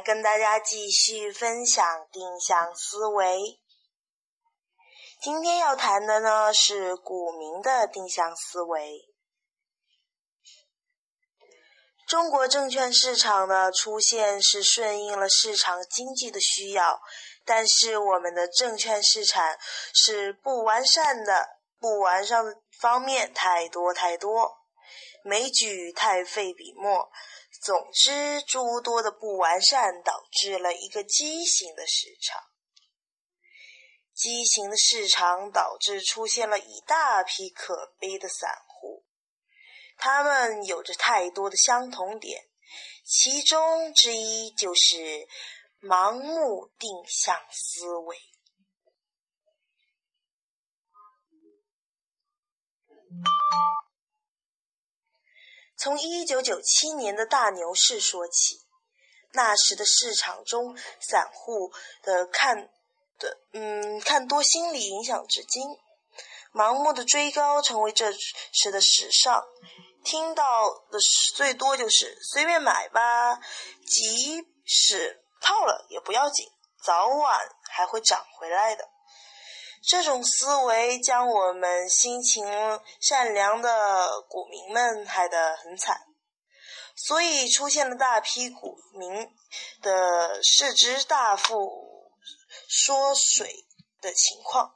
跟大家继续分享定向思维。今天要谈的呢是股民的定向思维。中国证券市场的出现是顺应了市场经济的需要，但是我们的证券市场是不完善的，不完善方面太多太多。枚举太费笔墨。总之，诸多的不完善导致了一个畸形的市场。畸形的市场导致出现了一大批可悲的散户，他们有着太多的相同点，其中之一就是盲目定向思维。从一九九七年的大牛市说起，那时的市场中，散户的看的嗯看多心理影响至今，盲目的追高成为这时的时尚。听到的最多就是随便买吧，即使套了也不要紧，早晚还会涨回来的。这种思维将我们心情善良的股民们害得很惨，所以出现了大批股民的市值大幅缩水的情况。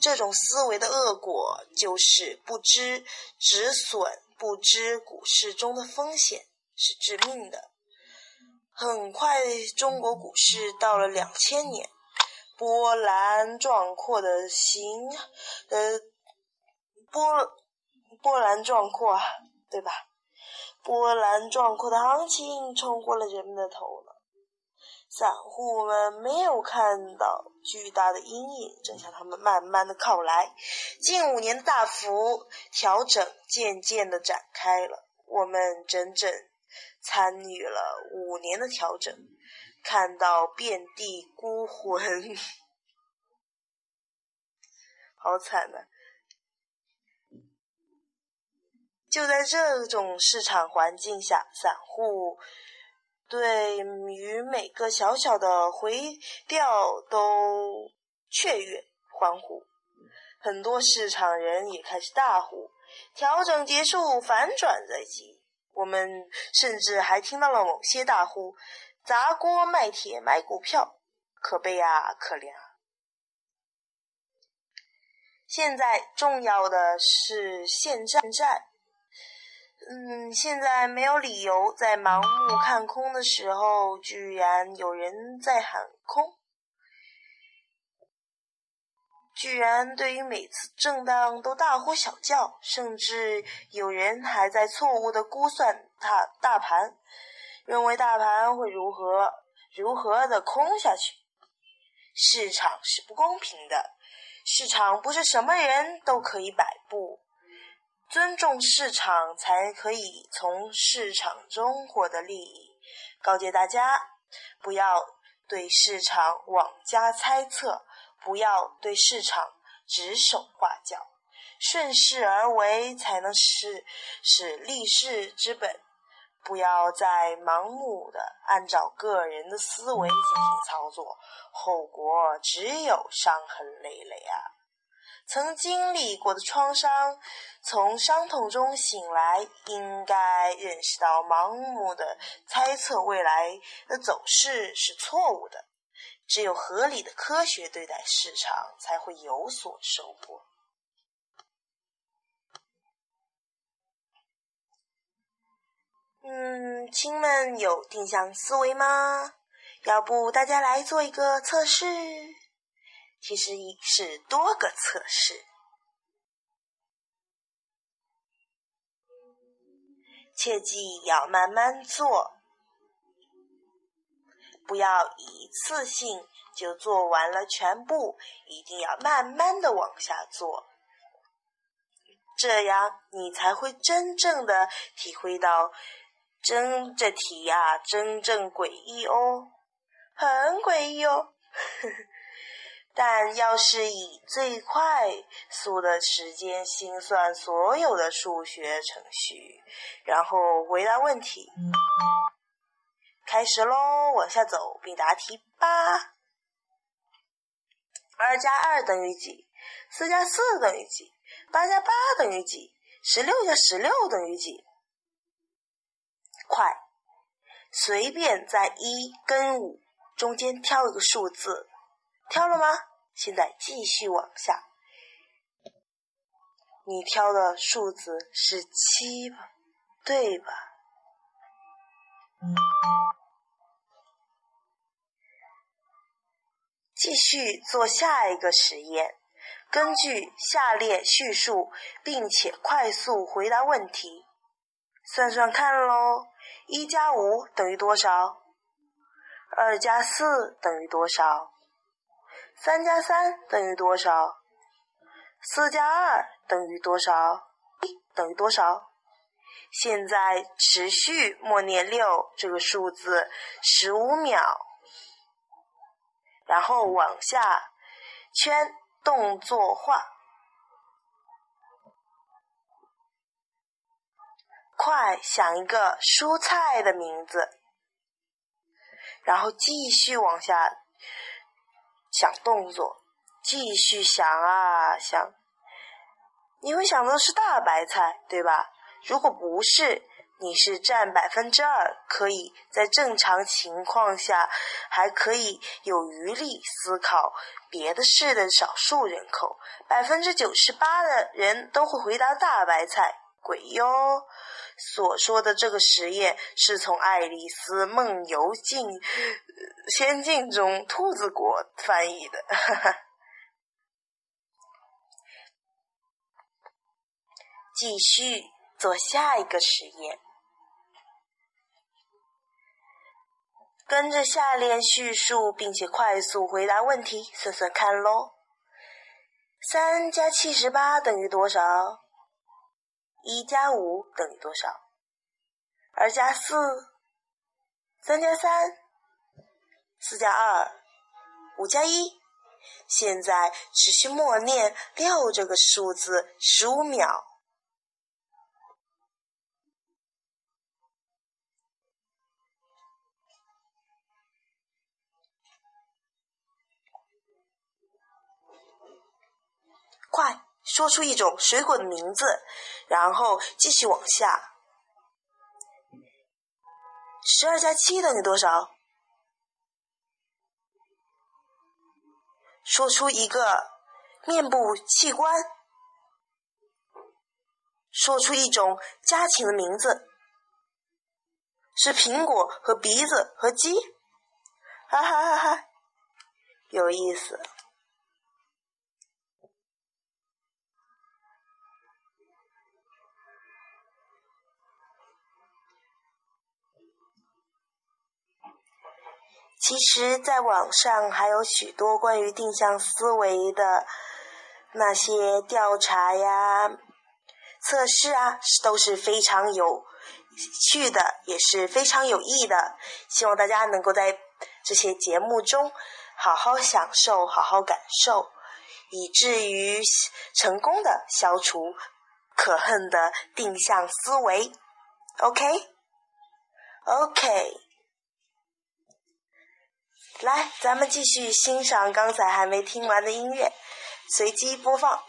这种思维的恶果就是不知止损，不知股市中的风险是致命的。很快，中国股市到了两千年。波澜壮阔的行，呃，波波澜壮阔，对吧？波澜壮阔的行情冲过了人们的头脑，散户们没有看到巨大的阴影正向他们慢慢的靠来。近五年大幅调整渐渐的展开了，我们整整参与了五年的调整。看到遍地孤魂，好惨呐、就在这种市场环境下，散户对于每个小小的回调都雀跃欢呼，很多市场人也开始大呼：“调整结束，反转在即。”我们甚至还听到了某些大呼。砸锅卖铁买股票，可悲啊，可怜啊！现在重要的是现在，嗯，现在没有理由在盲目看空的时候，居然有人在喊空，居然对于每次震荡都大呼小叫，甚至有人还在错误的估算大大盘。认为大盘会如何如何的空下去？市场是不公平的，市场不是什么人都可以摆布。尊重市场，才可以从市场中获得利益。告诫大家，不要对市场妄加猜测，不要对市场指手画脚，顺势而为才能是使立世之本。不要再盲目的按照个人的思维进行操作，后果只有伤痕累累啊！曾经历过的创伤，从伤痛中醒来，应该认识到盲目的猜测未来的走势是错误的。只有合理的科学对待市场，才会有所收获。嗯，亲们有定向思维吗？要不大家来做一个测试？其实是多个测试，切记要慢慢做，不要一次性就做完了全部，一定要慢慢的往下做。这样你才会真正的体会到，真这题呀，真正诡异哦，很诡异哦。但要是以最快速的时间心算所有的数学程序，然后回答问题，开始喽，往下走并答题吧。二加二等于几？四加四等于几？八加八等于几？十六加十六等于几？快，随便在一跟五中间挑一个数字，挑了吗？现在继续往下，你挑的数字是七吧？对吧？继续做下一个实验。根据下列叙述，并且快速回答问题，算算看喽。一加五等于多少？二加四等于多少？三加三等于多少？四加二等于多少？一等于多少？现在持续默念六这个数字十五秒，然后往下圈。动作画，快想一个蔬菜的名字，然后继续往下想动作，继续想啊想，你会想到是大白菜，对吧？如果不是。你是占百分之二，可以在正常情况下还可以有余力思考别的事的少数人口，百分之九十八的人都会回答大白菜。鬼哟！所说的这个实验是从《爱丽丝梦游境仙境》中兔子国翻译的。继续做下一个实验。跟着下列叙述，并且快速回答问题，算算看喽。三加七十八等于多少？一加五等于多少？二加四？三加三？四加二？五加一？现在持续默念六这个数字十五秒。快说出一种水果的名字，然后继续往下。十二加七等于多少？说出一个面部器官，说出一种家禽的名字，是苹果和鼻子和鸡。哈哈哈哈，有意思。其实，在网上还有许多关于定向思维的那些调查呀、测试啊，都是非常有趣的，也是非常有益的。希望大家能够在这些节目中好好享受、好好感受，以至于成功的消除可恨的定向思维。OK，OK。来，咱们继续欣赏刚才还没听完的音乐，随机播放。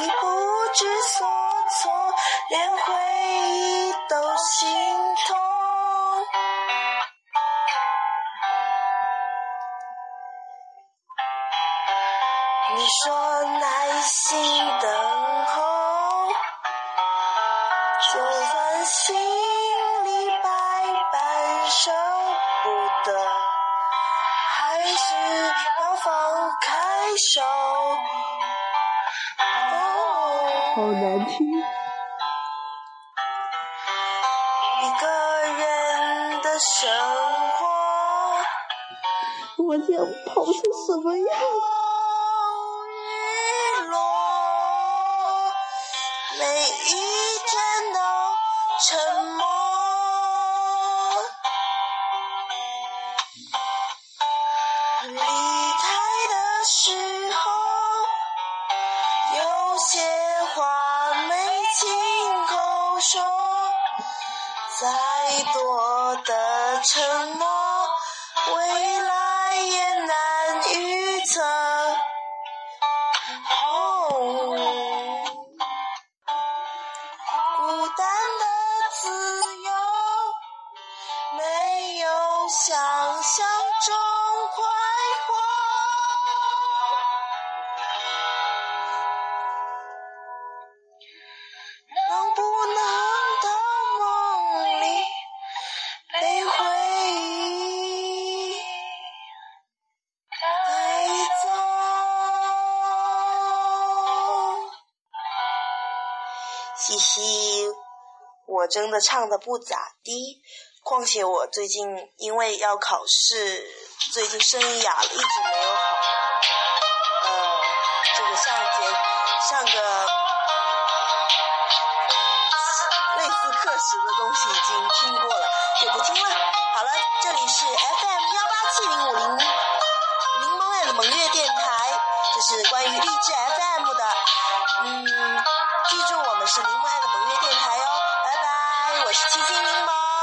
你不知所措，连回忆都心痛。你说耐心等候，就算心里百般舍不得，还是要放开手。好难听。一个人的生活。我将跑成什么样？的承诺，未来也难预测。嘻，我真的唱的不咋地。况且我最近因为要考试，最近声音哑了，一直没有好。呃，这个上节上个类似课时的东西已经听过了，也不听了。好了，这里是 FM 幺八七零五零柠檬味的萌月电台，这是关于励志 FM 的，嗯。记住我们是柠檬爱的盟约电台哟、哦，拜拜，我是七七柠檬。